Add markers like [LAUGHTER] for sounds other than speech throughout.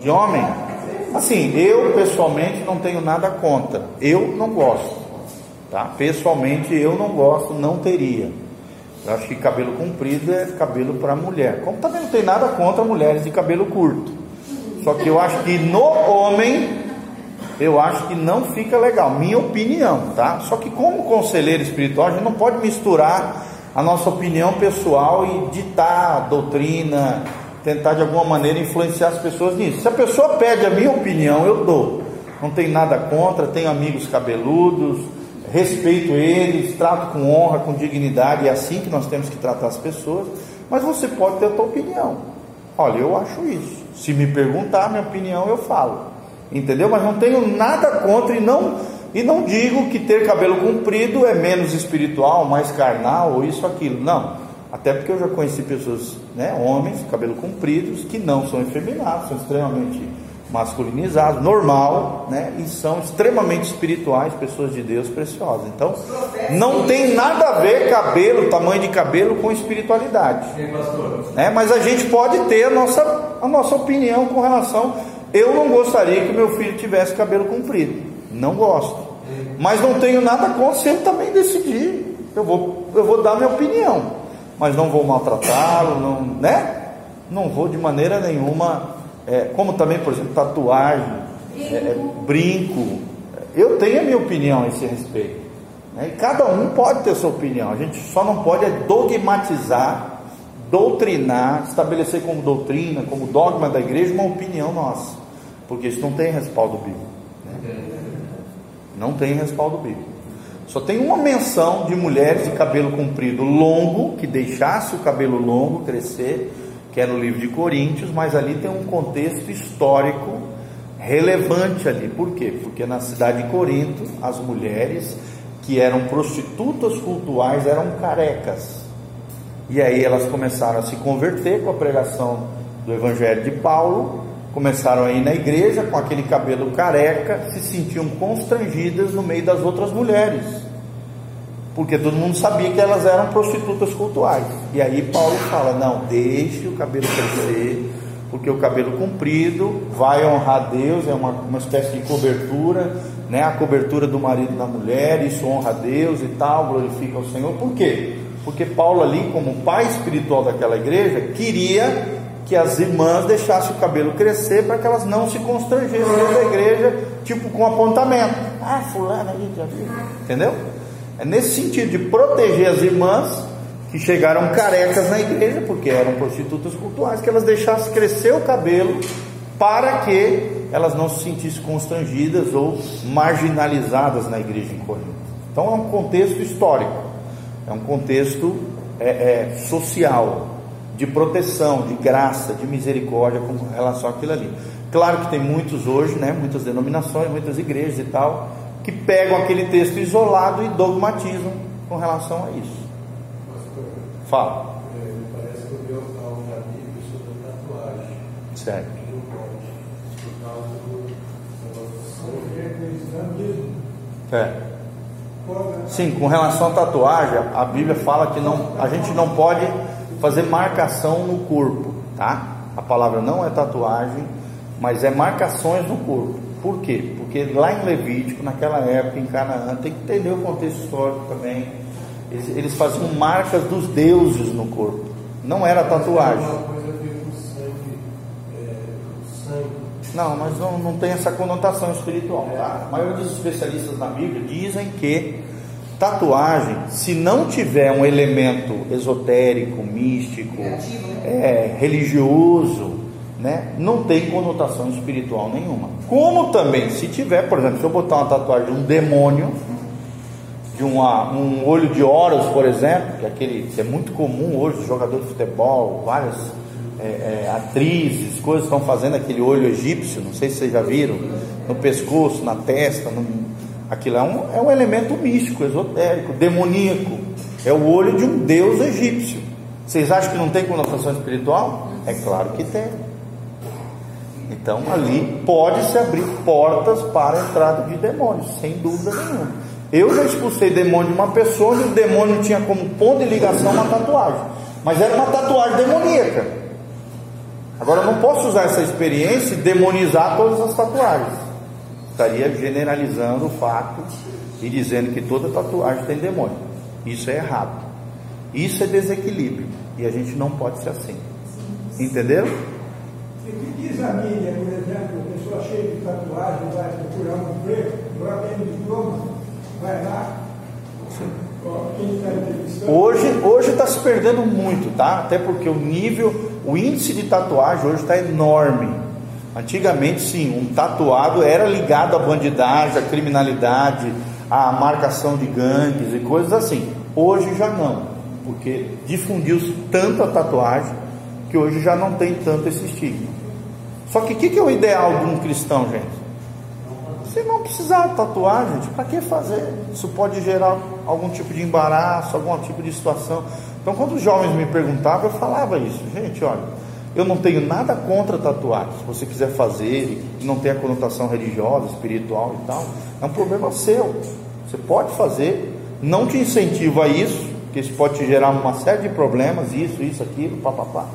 De homem? Assim, eu pessoalmente não tenho nada contra. Eu não gosto. Tá? Pessoalmente eu não gosto, não teria. Eu acho que cabelo comprido é cabelo para mulher. Como também não tem nada contra mulheres de cabelo curto. Só que eu acho que no homem, eu acho que não fica legal. Minha opinião, tá? Só que como conselheiro espiritual, a gente não pode misturar a nossa opinião pessoal e ditar a doutrina, tentar de alguma maneira influenciar as pessoas nisso. Se a pessoa pede a minha opinião, eu dou. Não tem nada contra, tenho amigos cabeludos, respeito eles, trato com honra, com dignidade, é assim que nós temos que tratar as pessoas, mas você pode ter a sua opinião. Olha, eu acho isso. Se me perguntar minha opinião, eu falo. Entendeu? Mas não tenho nada contra e não e não digo que ter cabelo comprido é menos espiritual, mais carnal ou isso aquilo. Não. Até porque eu já conheci pessoas, né, homens, cabelo compridos, que não são efeminados, são extremamente masculinizados, normal, né? E são extremamente espirituais, pessoas de Deus preciosas. Então, não tem nada a ver cabelo, tamanho de cabelo com espiritualidade. Né? Mas a gente pode ter a nossa, a nossa opinião com relação. Eu não gostaria que meu filho tivesse cabelo comprido. Não gosto. Mas não tenho nada contra se ele também decidir. Eu vou, eu vou dar minha opinião. Mas não vou maltratá-lo, não, né? Não vou de maneira nenhuma é, como também, por exemplo, tatuagem, é, é, brinco. Eu tenho a minha opinião a esse respeito. Né? E cada um pode ter sua opinião. A gente só não pode é dogmatizar, doutrinar, estabelecer como doutrina, como dogma da igreja, uma opinião nossa. Porque isso não tem respaldo bíblico. Né? Não tem respaldo bíblico. Só tem uma menção de mulheres de cabelo comprido longo, que deixasse o cabelo longo crescer que é no livro de Coríntios, mas ali tem um contexto histórico relevante ali. Por quê? Porque na cidade de Corinto, as mulheres que eram prostitutas cultuais eram carecas. E aí elas começaram a se converter com a pregação do evangelho de Paulo, começaram a ir na igreja com aquele cabelo careca, se sentiam constrangidas no meio das outras mulheres porque todo mundo sabia que elas eram prostitutas cultuais. E aí Paulo fala: não, deixe o cabelo crescer, porque o cabelo comprido vai honrar Deus, é uma, uma espécie de cobertura, né? a cobertura do marido da mulher, isso honra Deus e tal, glorifica o Senhor. Por quê? Porque Paulo, ali, como pai espiritual daquela igreja, queria que as irmãs deixassem o cabelo crescer para que elas não se constrangessem dentro da igreja, tipo com apontamento. Ah, fulano ali já viu. Entendeu? É nesse sentido de proteger as irmãs que chegaram carecas na igreja, porque eram prostitutas cultuais, que elas deixassem crescer o cabelo para que elas não se sentissem constrangidas ou marginalizadas na igreja em Corinto. Então é um contexto histórico, é um contexto é, é, social, de proteção, de graça, de misericórdia com relação àquilo ali. Claro que tem muitos hoje, né, muitas denominações, muitas igrejas e tal, que pegam aquele texto isolado e dogmatizam com relação a isso. Pastor, Fala. é, parece que eu vi algo na Bíblia sobre tatuagem. Certo. Que não pode, por causa do negócio do sangue. É. Sim, com relação à tatuagem, a Bíblia fala que não, a gente não pode fazer marcação no corpo, tá? A palavra não é tatuagem, mas é marcações no corpo. Por quê? Porque lá em Levítico, naquela época, em Canaã, tem que entender o contexto histórico também. Eles, eles faziam marcas dos deuses no corpo. Não era tatuagem. É. Não, mas não, não tem essa conotação espiritual. Tá? A maioria dos especialistas na Bíblia dizem que tatuagem, se não tiver um elemento esotérico, místico, é, religioso, né, não tem conotação espiritual nenhuma. Como também, se tiver, por exemplo, se eu botar uma tatuagem de um demônio, de uma, um olho de Horus, por exemplo, que é, aquele, que é muito comum hoje, os jogadores de futebol, várias é, é, atrizes, coisas estão fazendo aquele olho egípcio, não sei se vocês já viram, no pescoço, na testa, no, aquilo é um, é um elemento místico, esotérico, demoníaco, é o olho de um deus egípcio. Vocês acham que não tem conotação espiritual? É claro que tem. Então ali pode se abrir portas para a entrada de demônios, sem dúvida nenhuma. Eu já expulsei demônio de uma pessoa e o demônio tinha como ponto de ligação uma tatuagem, mas era uma tatuagem demoníaca. Agora, eu não posso usar essa experiência e demonizar todas as tatuagens. Estaria generalizando o fato e dizendo que toda tatuagem tem demônio. Isso é errado. Isso é desequilíbrio. E a gente não pode ser assim. Entenderam? E o que diz a mídia, por exemplo, a pessoa cheia de tatuagem vai procurar um emprego, agora tem um diploma, vai lá. Hoje hoje está se perdendo muito, tá? Até porque o nível, o índice de tatuagem hoje está enorme. Antigamente, sim, um tatuado era ligado à bandidagem, à criminalidade, à marcação de gangues e coisas assim. Hoje já não, porque difundiu-se tanto a tatuagem que hoje já não tem tanto esse estigma. Só que o que, que é o ideal de um cristão, gente? Você não precisar tatuar, gente, para que fazer? Isso pode gerar algum tipo de embaraço, algum tipo de situação. Então, quando os jovens me perguntavam, eu falava isso, gente, olha, eu não tenho nada contra tatuagem. Se você quiser fazer e não tem a conotação religiosa, espiritual e tal, é um problema seu. Você pode fazer, não te incentivo a isso, porque isso pode te gerar uma série de problemas, isso, isso, aquilo, papapá.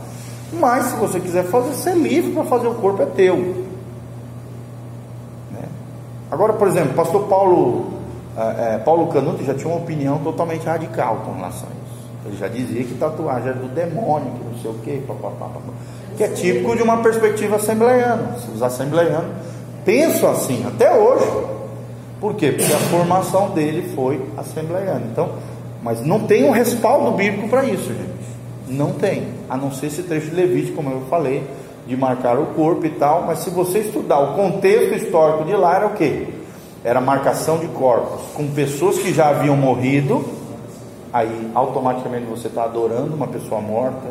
Mas se você quiser fazer, você é livre para fazer, o corpo é teu. Né? Agora, por exemplo, pastor Paulo, é, é, Paulo Canuto já tinha uma opinião totalmente radical com relação a isso. Ele já dizia que tatuagem era do demônio, que não sei o que, papapá, que é típico de uma perspectiva assembleiana. Os assembleianos pensam assim, até hoje. Por quê? Porque a formação dele foi assembleiana. Então, mas não tem um respaldo bíblico para isso, gente. Não tem, a não ser esse trecho de Levítico, como eu falei, de marcar o corpo e tal. Mas se você estudar o contexto histórico de lá, era o que? Era marcação de corpos com pessoas que já haviam morrido. Aí automaticamente você está adorando uma pessoa morta,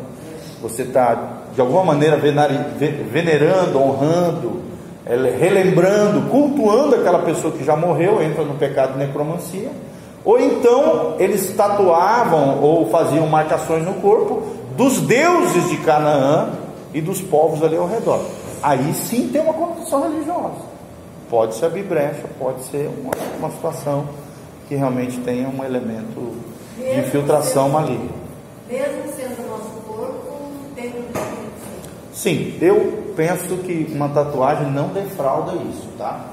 você está de alguma maneira venerando, honrando, relembrando, cultuando aquela pessoa que já morreu, entra no pecado de necromancia. Ou então eles tatuavam ou faziam marcações no corpo dos deuses de Canaã e dos povos ali ao redor. Aí sim tem uma conotação religiosa. Pode se abrir brecha, pode ser uma, uma situação que realmente tenha um elemento de infiltração maligna. Mesmo sendo nosso corpo, tem um Sim, eu penso que uma tatuagem não defrauda isso, tá?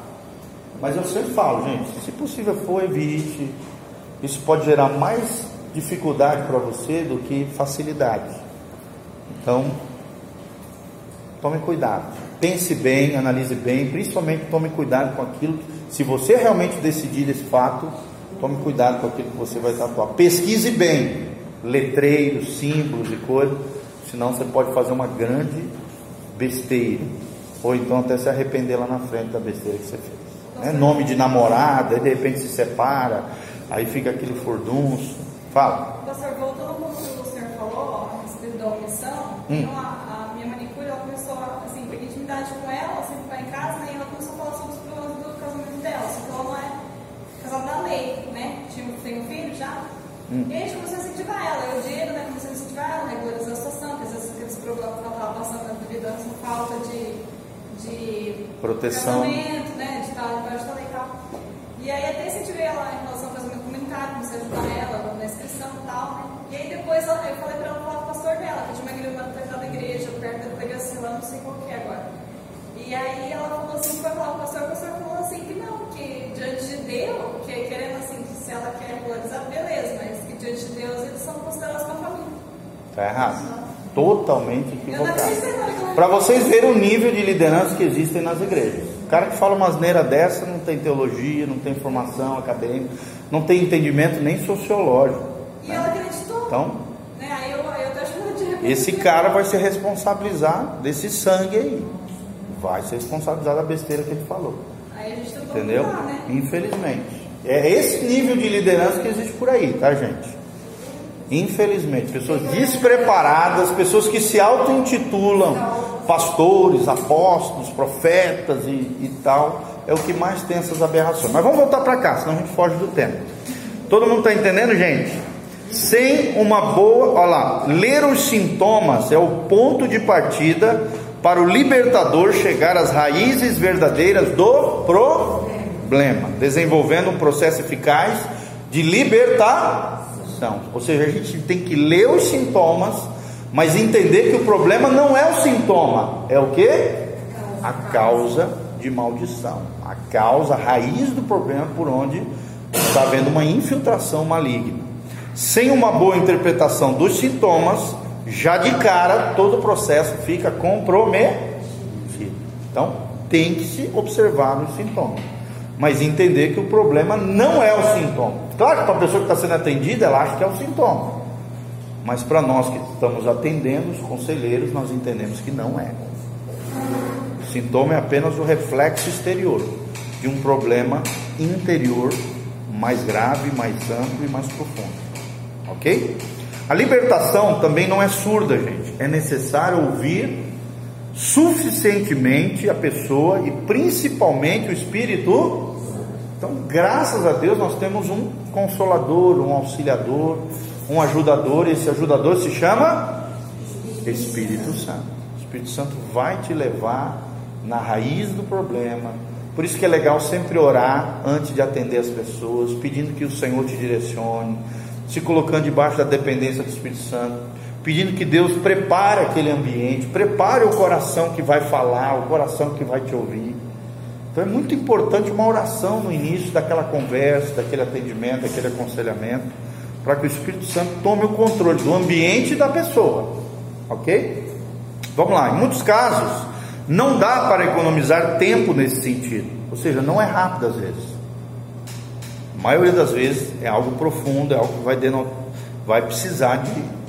Mas eu sempre falo, gente, se possível for, evite isso pode gerar mais dificuldade para você do que facilidade. Então, tome cuidado. Pense bem, analise bem, principalmente tome cuidado com aquilo. Se você realmente decidir esse fato, tome cuidado com aquilo que você vai tatuar. Pesquise bem, letreiros, símbolos e coisas, senão você pode fazer uma grande besteira. Ou então até se arrepender lá na frente da besteira que você fez. Né? Nome de namorada, aí de repente se separa Aí fica aquele furdunço. Fala. Pastor, voltando um pouco que o senhor falou a respeito da omissão, hum. então a, a, minha manicure ela começou a assim, intimidade com ela, ela sempre vai em casa, né, e ela começou a falar sobre os problemas do casamento dela, só que ela não é casada da lei, né? Tinha, tem um filho já. Hum. E a gente começou a incentivar ela, eu dinheiro, né? Comecei a incentivar ela, regularizar a situação, porque às vezes aqueles problemas que ela estava passando na vida, essa falta de, de proteção, né? De estar debaixo da lei e tal. E aí até incentivei ela em relação ao casamento comunitário, comecei a ajudar ela na inscrição e tal, né? E aí depois eu falei pra ela falar com o pastor dela, que tinha uma igreja, uma da igreja, perto da delegacia lá, não sei qual que é agora. E aí ela falou assim, foi falar com o pastor, o pastor falou assim que não, que diante de Deus, que querendo assim, que se ela quer regularizar, beleza, mas que diante de Deus eles são considerados uma família. Tá errado. Totalmente equivocado. Para vocês verem o nível de liderança que existem nas igrejas. O cara que fala uma asneira dessa não tem teologia, não tem formação acadêmica, não tem entendimento nem sociológico. E né? ela acreditou. Então, né? aí eu, eu de esse cara vai se responsabilizar desse sangue aí. Vai se responsabilizar da besteira que ele falou. Aí a gente Entendeu? Mudar, né? Infelizmente. É esse nível de liderança que existe por aí, tá, gente? Infelizmente, pessoas despreparadas, pessoas que se auto-intitulam pastores, apóstolos, profetas e, e, tal, é o que mais tem essas aberrações. Mas vamos voltar para cá, senão a gente foge do tema. Todo mundo está entendendo, gente? Sem uma boa, olha lá, ler os sintomas é o ponto de partida para o libertador chegar às raízes verdadeiras do problema, desenvolvendo um processo eficaz de libertação. Ou seja, a gente tem que ler os sintomas Mas entender que o problema não é o sintoma, é o que? A causa de maldição. A causa, a raiz do problema por onde está havendo uma infiltração maligna. Sem uma boa interpretação dos sintomas, já de cara todo o processo fica comprometido. Então, tem que se observar nos sintomas, mas entender que o problema não é o sintoma. Claro que para a pessoa que está sendo atendida, ela acha que é o sintoma, mas para nós que estamos atendendo, os conselheiros, nós entendemos que não é. O sintoma é apenas o reflexo exterior de um problema interior mais grave, mais amplo e mais profundo. Ok? A libertação também não é surda, gente. É necessário ouvir suficientemente a pessoa e principalmente o Espírito. Então, graças a Deus, nós temos um consolador, um auxiliador, um ajudador. Esse ajudador se chama Espírito Santo. O Espírito Santo vai te levar na raiz do problema. Por isso que é legal sempre orar antes de atender as pessoas, pedindo que o Senhor te direcione, se colocando debaixo da dependência do Espírito Santo pedindo que Deus prepare aquele ambiente, prepare o coração que vai falar, o coração que vai te ouvir. Então é muito importante uma oração no início daquela conversa, daquele atendimento, daquele aconselhamento, para que o Espírito Santo tome o controle do ambiente e da pessoa. Ok? Vamos lá, em muitos casos, não dá para economizar tempo nesse sentido, ou seja, não é rápido às vezes. A maioria das vezes é algo profundo, é algo que vai, vai precisar de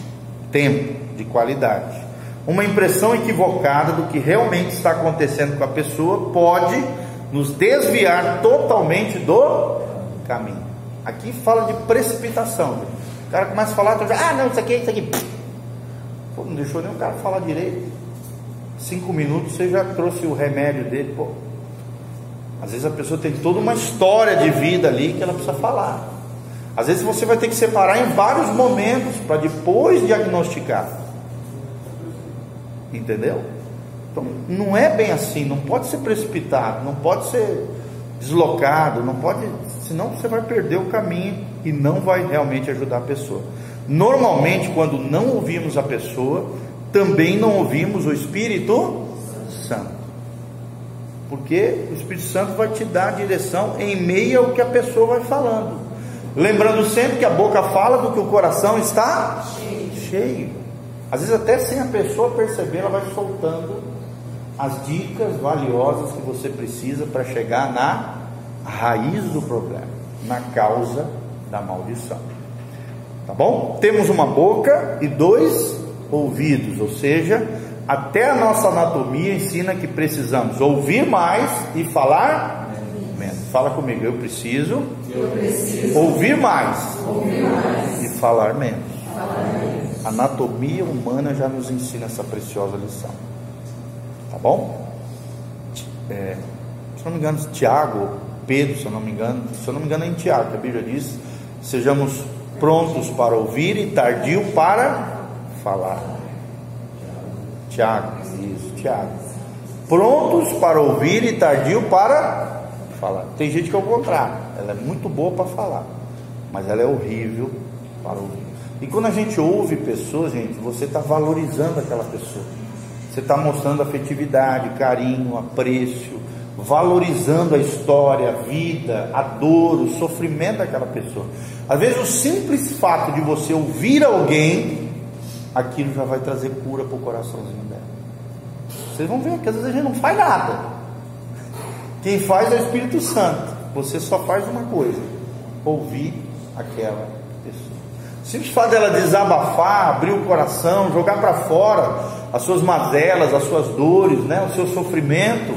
tempo de qualidade. Uma impressão equivocada do que realmente está acontecendo com a pessoa pode nos desviar totalmente do caminho. Aqui fala de precipitação. O cara começa a falar, ah, não, isso aqui, isso aqui. Pô, não deixou nem o cara falar direito. Cinco minutos você já trouxe o remédio dele. Pô. Às vezes a pessoa tem toda uma história de vida ali que ela precisa falar. Às vezes você vai ter que separar em vários momentos para depois diagnosticar. Entendeu? Então, não é bem assim, não pode ser precipitado, não pode ser deslocado, não pode, senão você vai perder o caminho e não vai realmente ajudar a pessoa. Normalmente, quando não ouvimos a pessoa, também não ouvimos o Espírito Santo. Porque o Espírito Santo vai te dar a direção em meio ao que a pessoa vai falando. Lembrando sempre que a boca fala do que o coração está cheio. cheio. Às vezes, até sem a pessoa perceber, ela vai soltando as dicas valiosas que você precisa para chegar na raiz do problema, na causa da maldição. Tá bom? Temos uma boca e dois ouvidos, ou seja, até a nossa anatomia ensina que precisamos ouvir mais e falar Fala comigo, eu preciso, eu preciso ouvir, mais ouvir mais e falar menos. Falar menos. A anatomia humana já nos ensina essa preciosa lição. Tá bom? É, se não me engano, Tiago, Pedro, se eu não me engano, se eu não me engano é em Tiago, que a Bíblia diz: sejamos prontos para ouvir e tardio para falar. Tiago, isso, Tiago. Prontos para ouvir e tardio para falar. Tem gente que é o contrário, ela é muito boa para falar, mas ela é horrível para ouvir. E quando a gente ouve pessoas, gente, você está valorizando aquela pessoa. Você está mostrando afetividade, carinho, apreço, valorizando a história, a vida, a dor, o sofrimento daquela pessoa. Às vezes o simples fato de você ouvir alguém, aquilo já vai trazer cura para o coraçãozinho dela. Vocês vão ver que às vezes a gente não faz nada. Quem faz é o Espírito Santo. Você só faz uma coisa: ouvir aquela pessoa. Simples fato dela desabafar, abrir o coração, jogar para fora as suas mazelas, as suas dores, né, o seu sofrimento,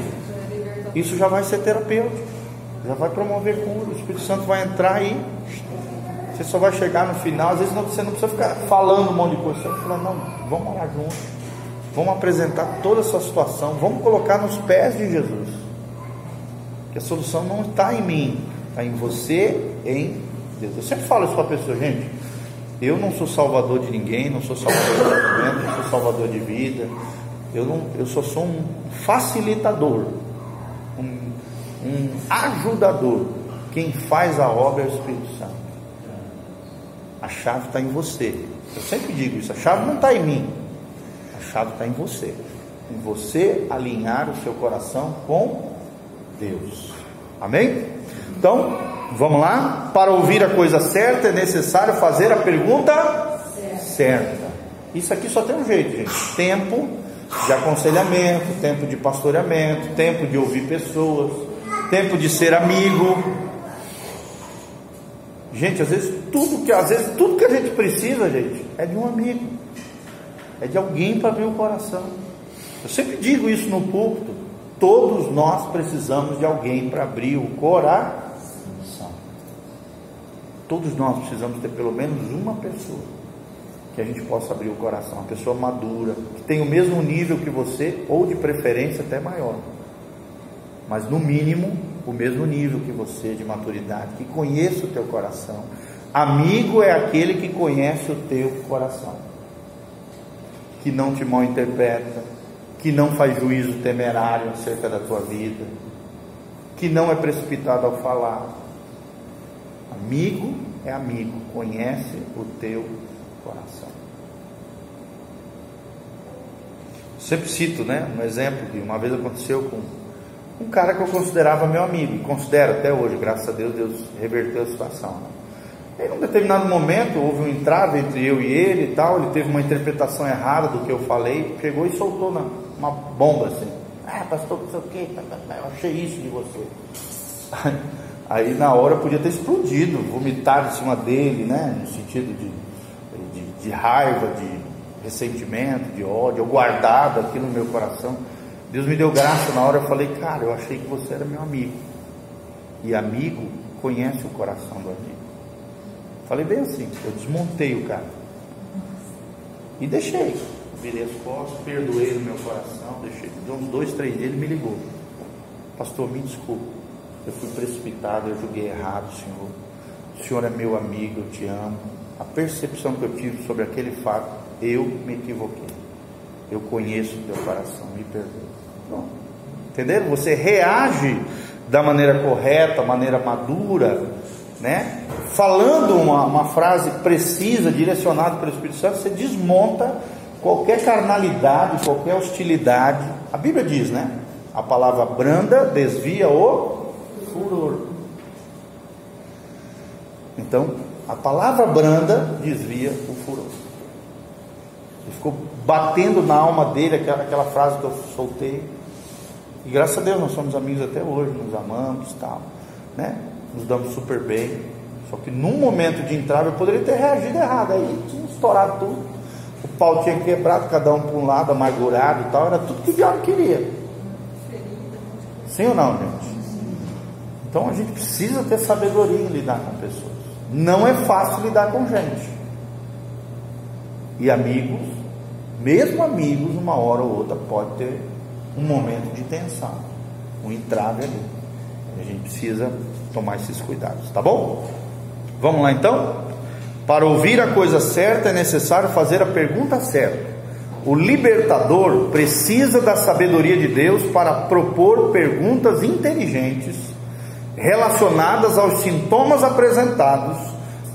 isso já vai ser terapêutico, já vai promover cura. O Espírito Santo vai entrar aí. Você só vai chegar no final, às vezes não, você não precisa ficar falando um monte de coisa, você vai falar, não, vamos orar juntos, vamos apresentar toda essa situação, vamos colocar nos pés de Jesus que a solução não está em mim, está em você, em Deus. Eu sempre falo isso para a pessoa, gente. Eu não sou salvador de ninguém, não sou salvador de sofrimento, não sou salvador de vida. Eu, não, eu só sou um facilitador, um, um ajudador. Quem faz a obra é o Espírito Santo. A chave está em você. Eu sempre digo isso: a chave não está em mim, A chave está em você. Em você alinhar o seu coração com Deus. Amém? Então, vamos lá? Para ouvir a coisa certa é necessário fazer a pergunta certa. Isso aqui só tem um jeito, gente. Tempo de aconselhamento, tempo de pastoreamento, tempo de ouvir pessoas, tempo de ser amigo. Gente, às vezes tudo que às vezes tudo que a gente precisa, gente, é de um amigo. É de alguém para abrir o coração. Eu sempre digo isso no púlpito. Todos nós precisamos de alguém para abrir o coração. Todos nós precisamos ter pelo menos uma pessoa que a gente possa abrir o coração, uma pessoa madura, que tem o mesmo nível que você, ou de preferência até maior, mas no mínimo o mesmo nível que você de maturidade, que conheça o teu coração. Amigo é aquele que conhece o teu coração, que não te mal interpreta, que não faz juízo temerário acerca da tua vida, que não é precipitado ao falar. Amigo é amigo, conhece o teu coração. Sempre cito, né, um exemplo que uma vez aconteceu com um cara que eu considerava meu amigo, e considero até hoje, graças a Deus, Deus reverteu a situação. Né? Em um determinado momento houve um entrave entre eu e ele e tal, ele teve uma interpretação errada do que eu falei, chegou e soltou na, uma bomba assim. Ah, pastor, não sei o que, eu achei isso de você. [LAUGHS] Aí na hora podia ter explodido, vomitar em cima dele, né? No sentido de, de, de raiva, de ressentimento, de ódio, eu guardado aqui no meu coração. Deus me deu graça na hora, eu falei, cara, eu achei que você era meu amigo. E amigo conhece o coração do amigo. Falei bem assim, eu desmontei o cara. E deixei. Virei as costas, perdoei no meu coração, deixei. Deu uns dois, três dias, ele me ligou. Pastor, me desculpe. Eu fui precipitado, eu julguei errado, Senhor. O Senhor é meu amigo, eu te amo. A percepção que eu tive sobre aquele fato, eu me equivoquei. Eu conheço o teu coração, me perdoe. Pronto. Entenderam? Você reage da maneira correta, maneira madura, né? Falando uma, uma frase precisa, direcionada pelo Espírito Santo, você desmonta qualquer carnalidade, qualquer hostilidade. A Bíblia diz, né? A palavra branda desvia o furor. Então, a palavra branda desvia o furor. Ele ficou batendo na alma dele aquela, aquela frase que eu soltei. E graças a Deus nós somos amigos até hoje, nos amamos tal, né? Nos damos super bem. Só que num momento de entrave eu poderia ter reagido errado, aí tinha estourado tudo. O pau tinha quebrado, cada um para um lado, amargurado e tal, era tudo que o diabo queria. Sim ou não, gente? Então a gente precisa ter sabedoria em lidar com pessoas. Não é fácil lidar com gente. E amigos, mesmo amigos, uma hora ou outra pode ter um momento de tensão, um entrave ali. A gente precisa tomar esses cuidados, tá bom? Vamos lá então? Para ouvir a coisa certa é necessário fazer a pergunta certa. O libertador precisa da sabedoria de Deus para propor perguntas inteligentes relacionadas aos sintomas apresentados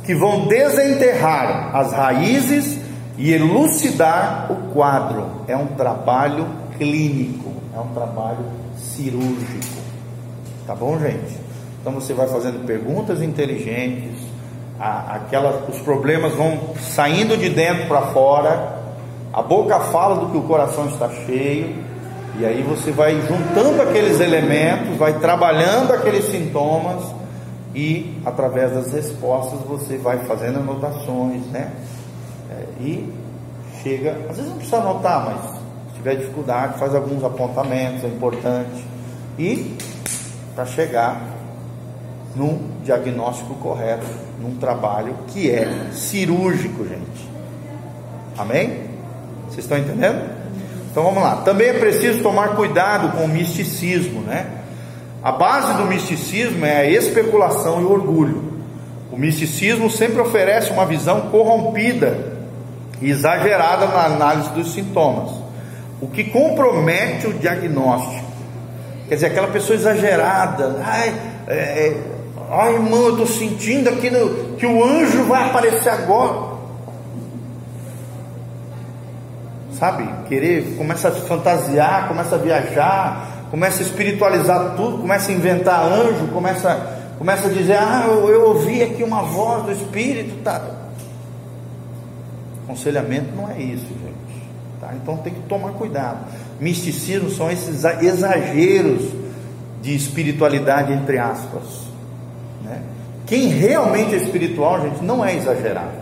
que vão desenterrar as raízes e elucidar o quadro. É um trabalho clínico, é um trabalho cirúrgico. Tá bom, gente? Então você vai fazendo perguntas inteligentes, a, aquela, os problemas vão saindo de dentro para fora, a boca fala do que o coração está cheio, e aí você vai juntando aqueles elementos, vai trabalhando aqueles sintomas e através das respostas você vai fazendo anotações, né? É, e chega, às vezes não precisa anotar, mas se tiver dificuldade, faz alguns apontamentos, é importante. E para chegar num diagnóstico correto, num trabalho que é cirúrgico, gente. Amém? Vocês estão entendendo? Então vamos lá. Também é preciso tomar cuidado com o misticismo, né? A base do misticismo é a especulação e o orgulho. O misticismo sempre oferece uma visão corrompida e exagerada na análise dos sintomas, o que compromete o diagnóstico. Quer dizer, aquela pessoa exagerada, ai, é, é ai irmão, eu estou sentindo aqui no, que o anjo vai aparecer agora. sabe, querer, começa a fantasiar, começa a viajar, começa a espiritualizar tudo, começa a inventar anjo, começa, começa a dizer, ah, eu, eu ouvi aqui uma voz do Espírito, tá. Aconselhamento não é isso, gente. Tá? Então tem que tomar cuidado. Misticismo são esses exageros de espiritualidade, entre aspas. Né? Quem realmente é espiritual, gente, não é exagerado,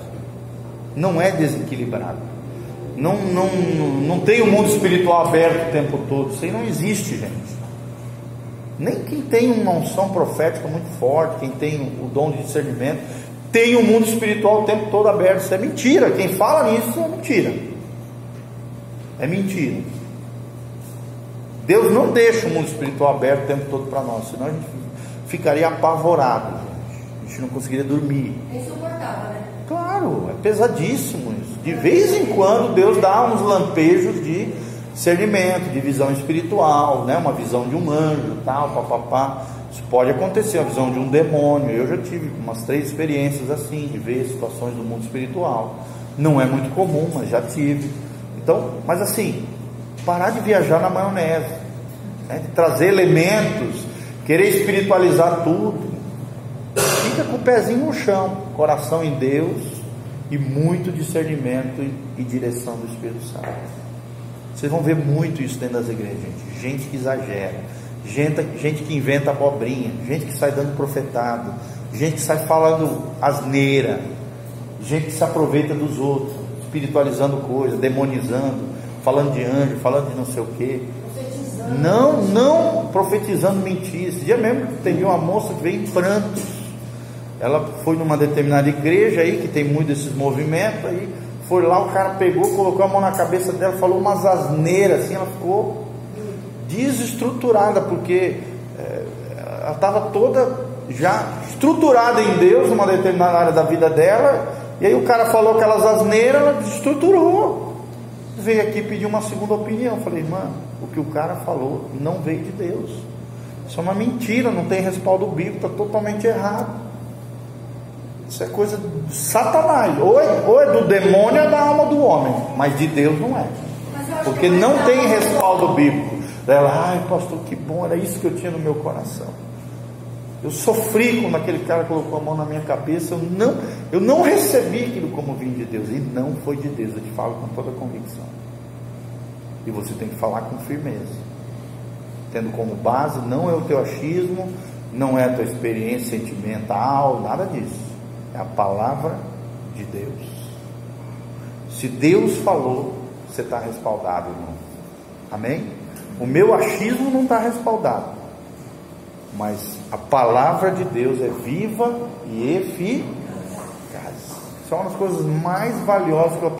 não é desequilibrado. Não, não, não tem o mundo espiritual aberto o tempo todo. Isso aí não existe, gente. Nem quem tem uma unção profética muito forte, quem tem o dom de discernimento, tem o mundo espiritual o tempo todo aberto. Isso é mentira. Quem fala nisso é mentira. É mentira. Deus não deixa o mundo espiritual aberto o tempo todo para nós, senão a gente ficaria apavorado. Gente. A gente não conseguiria dormir. É insuportável, né? Claro, é pesadíssimo isso. De vez em quando Deus dá uns lampejos de discernimento, de visão espiritual, né? uma visão de um anjo, tal, papapá. Isso pode acontecer, a visão de um demônio. Eu já tive umas três experiências assim, de ver situações do mundo espiritual. Não é muito comum, mas já tive. Então, mas assim, parar de viajar na maionese, né? de trazer elementos, querer espiritualizar tudo. Fica com o pezinho no chão, coração em Deus e muito discernimento e, direção do Espírito Santo. Vocês vão ver muito isso dentro das igrejas, gente. Gente que exagera, gente, gente que inventa abobrinha, gente que sai dando profetado, gente que sai falando asneira, gente que se aproveita dos outros, espiritualizando coisas, demonizando, falando de anjo, falando de não sei o quê. Não, não profetizando mentiras. Esse dia mesmo teve uma moça que veio em prantos ela foi numa determinada igreja aí, que tem muito desses movimentos, aí foi lá, o cara pegou, colocou a mão na cabeça dela, falou umas asneiras, assim, ela ficou desestruturada, porque é, ela estava toda já estruturada em Deus, numa determinada área da vida dela, e aí o cara falou aquelas asneiras, ela desestruturou. Veio aqui pedir uma segunda opinião. Falei, mano, o que o cara falou não veio de Deus. Isso é uma mentira, não tem respaldo bíblico, está totalmente errado. Isso é coisa de Satanás. Ou é, ou é do demônio ou é da alma do homem. Mas de Deus não é. Porque não tem respaldo bíblico. Ela, ai pastor, que bom, era isso que eu tinha no meu coração. Eu sofri quando aquele cara colocou a mão na minha cabeça. Eu não, eu não recebi aquilo como vindo de Deus. E não foi de Deus. Eu te falo com toda convicção. E você tem que falar com firmeza. Tendo como base, não é o teu achismo, não é a tua experiência sentimental, nada disso. É a palavra de Deus. Se Deus falou, você está respaldado, irmão. Amém? O meu achismo não está respaldado. Mas a palavra de Deus é viva e eficaz. Isso é das coisas mais valiosas que eu